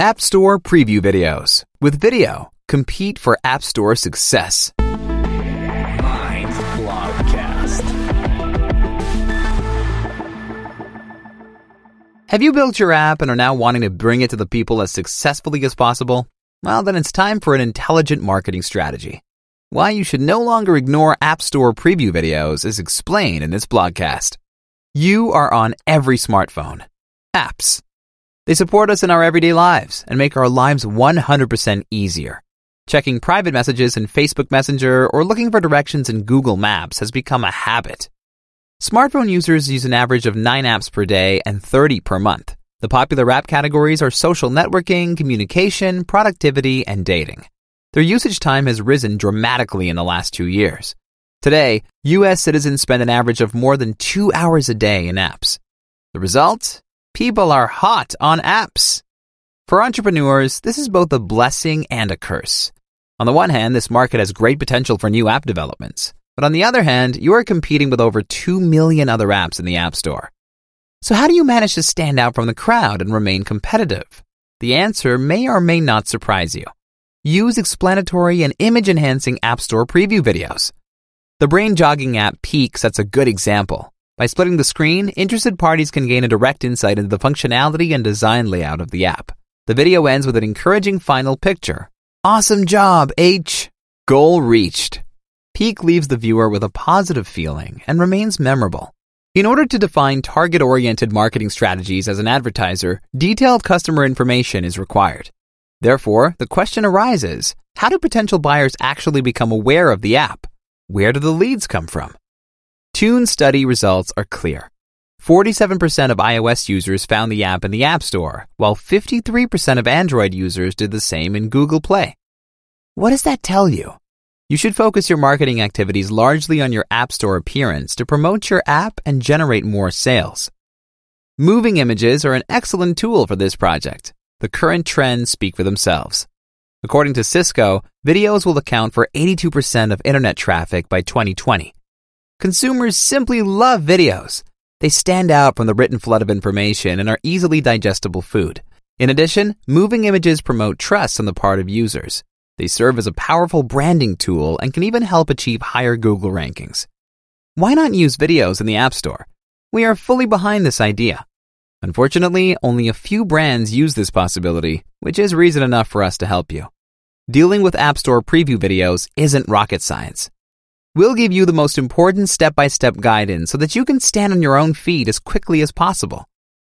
App Store Preview Videos. With video, compete for App Store success. Have you built your app and are now wanting to bring it to the people as successfully as possible? Well, then it's time for an intelligent marketing strategy. Why you should no longer ignore App Store preview videos is explained in this blogcast. You are on every smartphone. Apps. They support us in our everyday lives and make our lives 100% easier. Checking private messages in Facebook Messenger or looking for directions in Google Maps has become a habit. Smartphone users use an average of 9 apps per day and 30 per month. The popular app categories are social networking, communication, productivity, and dating. Their usage time has risen dramatically in the last two years. Today, U.S. citizens spend an average of more than two hours a day in apps. The result? People are hot on apps. For entrepreneurs, this is both a blessing and a curse. On the one hand, this market has great potential for new app developments. But on the other hand, you are competing with over 2 million other apps in the App Store. So how do you manage to stand out from the crowd and remain competitive? The answer may or may not surprise you. Use explanatory and image enhancing App Store preview videos. The brain jogging app Peak sets a good example. By splitting the screen, interested parties can gain a direct insight into the functionality and design layout of the app. The video ends with an encouraging final picture. Awesome job, H! Goal reached. Peak leaves the viewer with a positive feeling and remains memorable. In order to define target oriented marketing strategies as an advertiser, detailed customer information is required. Therefore, the question arises how do potential buyers actually become aware of the app? Where do the leads come from? Tune study results are clear. 47% of iOS users found the app in the App Store, while 53% of Android users did the same in Google Play. What does that tell you? You should focus your marketing activities largely on your App Store appearance to promote your app and generate more sales. Moving images are an excellent tool for this project. The current trends speak for themselves. According to Cisco, videos will account for 82% of internet traffic by 2020. Consumers simply love videos. They stand out from the written flood of information and are easily digestible food. In addition, moving images promote trust on the part of users. They serve as a powerful branding tool and can even help achieve higher Google rankings. Why not use videos in the App Store? We are fully behind this idea. Unfortunately, only a few brands use this possibility, which is reason enough for us to help you. Dealing with App Store preview videos isn't rocket science. We'll give you the most important step by step guidance so that you can stand on your own feet as quickly as possible.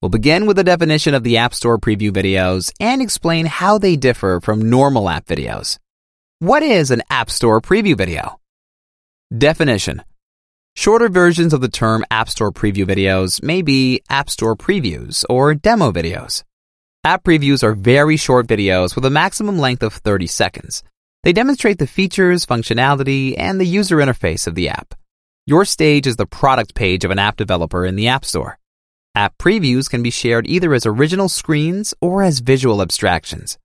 We'll begin with a definition of the App Store preview videos and explain how they differ from normal app videos. What is an App Store preview video? Definition Shorter versions of the term App Store preview videos may be App Store previews or demo videos. App previews are very short videos with a maximum length of 30 seconds. They demonstrate the features, functionality, and the user interface of the app. Your stage is the product page of an app developer in the App Store. App previews can be shared either as original screens or as visual abstractions.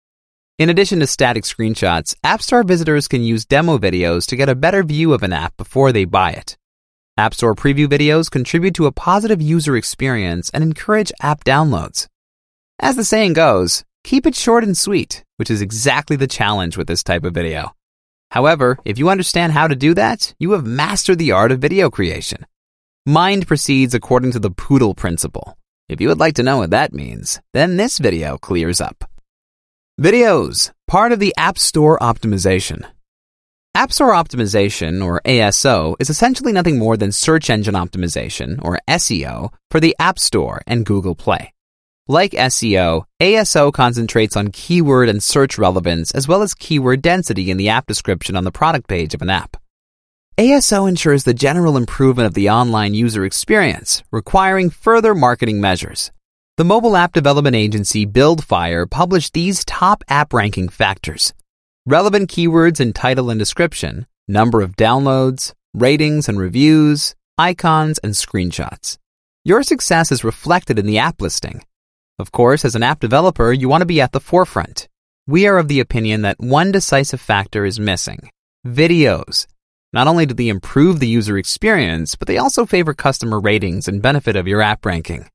In addition to static screenshots, App Store visitors can use demo videos to get a better view of an app before they buy it. App Store preview videos contribute to a positive user experience and encourage app downloads. As the saying goes, Keep it short and sweet, which is exactly the challenge with this type of video. However, if you understand how to do that, you have mastered the art of video creation. Mind proceeds according to the poodle principle. If you would like to know what that means, then this video clears up. Videos, part of the App Store optimization. App Store optimization, or ASO, is essentially nothing more than search engine optimization, or SEO, for the App Store and Google Play. Like SEO, ASO concentrates on keyword and search relevance as well as keyword density in the app description on the product page of an app. ASO ensures the general improvement of the online user experience, requiring further marketing measures. The mobile app development agency Buildfire published these top app ranking factors. Relevant keywords in title and description, number of downloads, ratings and reviews, icons, and screenshots. Your success is reflected in the app listing. Of course, as an app developer, you want to be at the forefront. We are of the opinion that one decisive factor is missing videos. Not only do they improve the user experience, but they also favor customer ratings and benefit of your app ranking.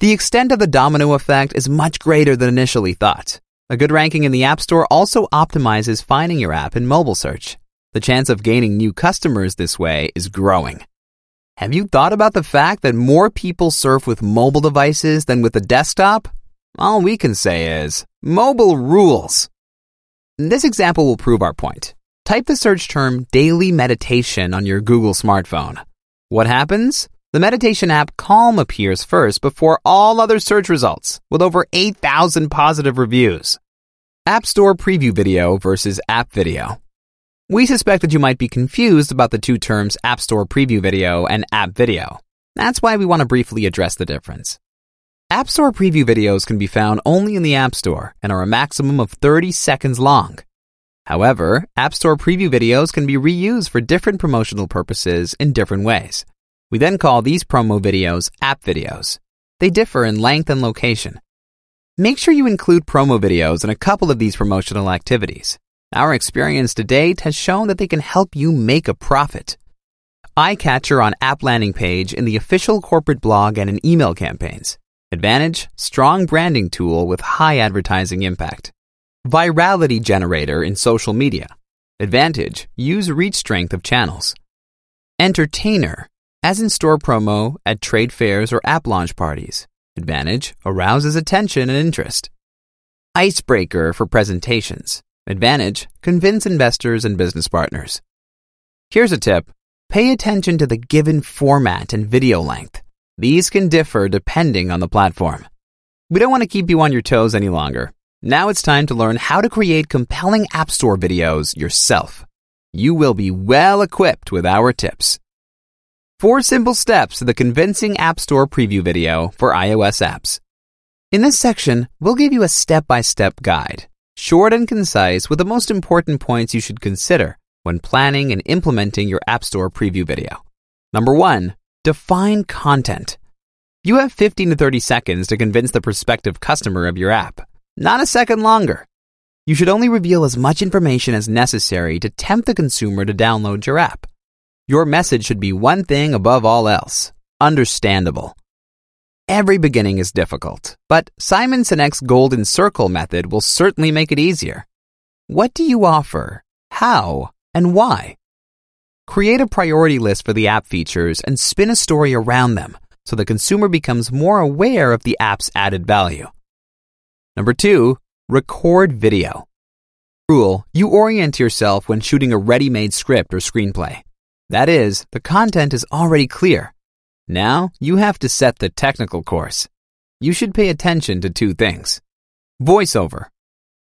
The extent of the domino effect is much greater than initially thought. A good ranking in the App Store also optimizes finding your app in mobile search. The chance of gaining new customers this way is growing. Have you thought about the fact that more people surf with mobile devices than with a desktop? All we can say is, mobile rules. This example will prove our point. Type the search term daily meditation on your Google smartphone. What happens? The meditation app Calm appears first before all other search results, with over 8,000 positive reviews. App Store preview video versus app video. We suspect that you might be confused about the two terms App Store preview video and app video. That's why we want to briefly address the difference. App Store preview videos can be found only in the App Store and are a maximum of 30 seconds long. However, App Store preview videos can be reused for different promotional purposes in different ways. We then call these promo videos app videos. They differ in length and location. Make sure you include promo videos in a couple of these promotional activities. Our experience to date has shown that they can help you make a profit. Eye catcher on app landing page in the official corporate blog and in email campaigns. Advantage, strong branding tool with high advertising impact. Virality generator in social media. Advantage, use reach strength of channels. Entertainer, as in store promo at trade fairs or app launch parties. Advantage, arouses attention and interest. Icebreaker for presentations. Advantage, convince investors and business partners. Here's a tip. Pay attention to the given format and video length. These can differ depending on the platform. We don't want to keep you on your toes any longer. Now it's time to learn how to create compelling App Store videos yourself. You will be well equipped with our tips. Four simple steps to the convincing App Store preview video for iOS apps. In this section, we'll give you a step by step guide, short and concise with the most important points you should consider when planning and implementing your App Store preview video. Number one, define content. You have 15 to 30 seconds to convince the prospective customer of your app, not a second longer. You should only reveal as much information as necessary to tempt the consumer to download your app. Your message should be one thing above all else understandable. Every beginning is difficult, but Simon Sinek's Golden Circle method will certainly make it easier. What do you offer? How? And why? Create a priority list for the app features and spin a story around them so the consumer becomes more aware of the app's added value. Number two, record video. Rule, you orient yourself when shooting a ready-made script or screenplay. That is, the content is already clear. Now you have to set the technical course. You should pay attention to two things. Voiceover.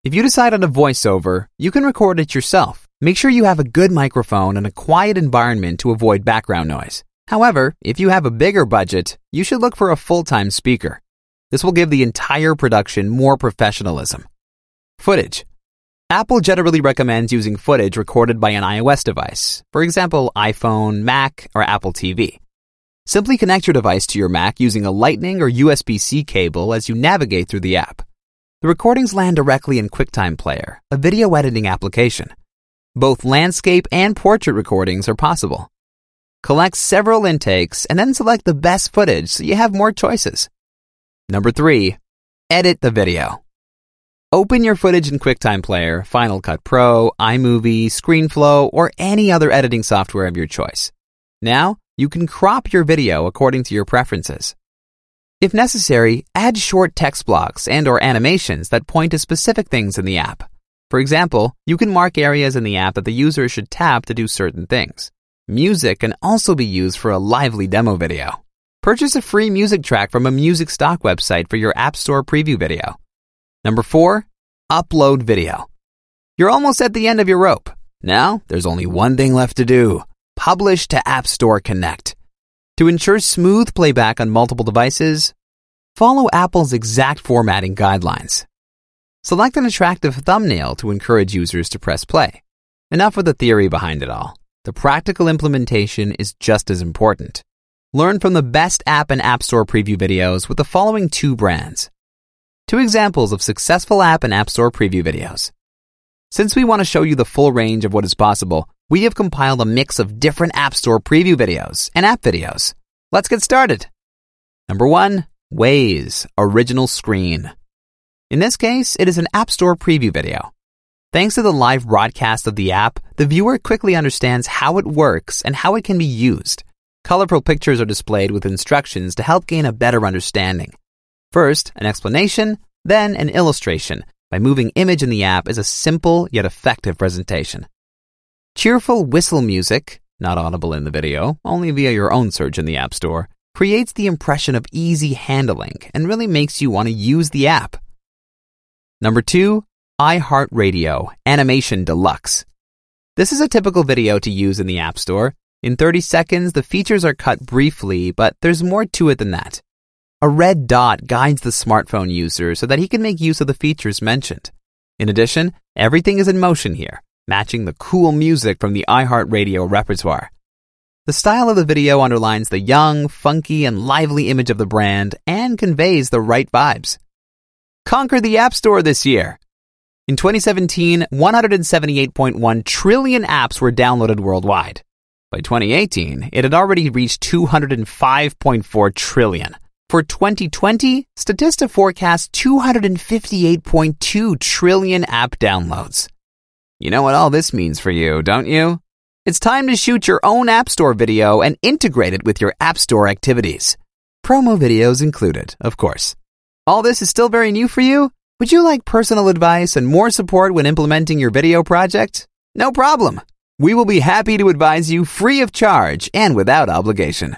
If you decide on a voiceover, you can record it yourself. Make sure you have a good microphone and a quiet environment to avoid background noise. However, if you have a bigger budget, you should look for a full-time speaker. This will give the entire production more professionalism. Footage. Apple generally recommends using footage recorded by an iOS device, for example, iPhone, Mac, or Apple TV. Simply connect your device to your Mac using a Lightning or USB C cable as you navigate through the app. The recordings land directly in QuickTime Player, a video editing application. Both landscape and portrait recordings are possible. Collect several intakes and then select the best footage so you have more choices. Number three, edit the video. Open your footage in QuickTime Player, Final Cut Pro, iMovie, ScreenFlow, or any other editing software of your choice. Now, you can crop your video according to your preferences. If necessary, add short text blocks and or animations that point to specific things in the app. For example, you can mark areas in the app that the user should tap to do certain things. Music can also be used for a lively demo video. Purchase a free music track from a music stock website for your App Store preview video. Number four, upload video. You're almost at the end of your rope. Now, there's only one thing left to do publish to App Store Connect. To ensure smooth playback on multiple devices, follow Apple's exact formatting guidelines. Select an attractive thumbnail to encourage users to press play. Enough of the theory behind it all. The practical implementation is just as important. Learn from the best app and App Store preview videos with the following two brands. Two examples of successful app and App Store preview videos. Since we want to show you the full range of what is possible, we have compiled a mix of different App Store preview videos and app videos. Let's get started. Number one, Waze Original Screen. In this case, it is an App Store preview video. Thanks to the live broadcast of the app, the viewer quickly understands how it works and how it can be used. Colorful pictures are displayed with instructions to help gain a better understanding. First, an explanation, then an illustration. By moving image in the app is a simple yet effective presentation. Cheerful whistle music, not audible in the video, only via your own search in the App Store, creates the impression of easy handling and really makes you want to use the app. Number two, iHeartRadio Animation Deluxe. This is a typical video to use in the App Store. In 30 seconds, the features are cut briefly, but there's more to it than that. A red dot guides the smartphone user so that he can make use of the features mentioned. In addition, everything is in motion here, matching the cool music from the iHeartRadio repertoire. The style of the video underlines the young, funky, and lively image of the brand and conveys the right vibes. Conquer the App Store this year. In 2017, 178.1 trillion apps were downloaded worldwide. By 2018, it had already reached 205.4 trillion. For 2020, Statista forecasts 258.2 trillion app downloads. You know what all this means for you, don't you? It's time to shoot your own App Store video and integrate it with your App Store activities. Promo videos included, of course. All this is still very new for you? Would you like personal advice and more support when implementing your video project? No problem. We will be happy to advise you free of charge and without obligation.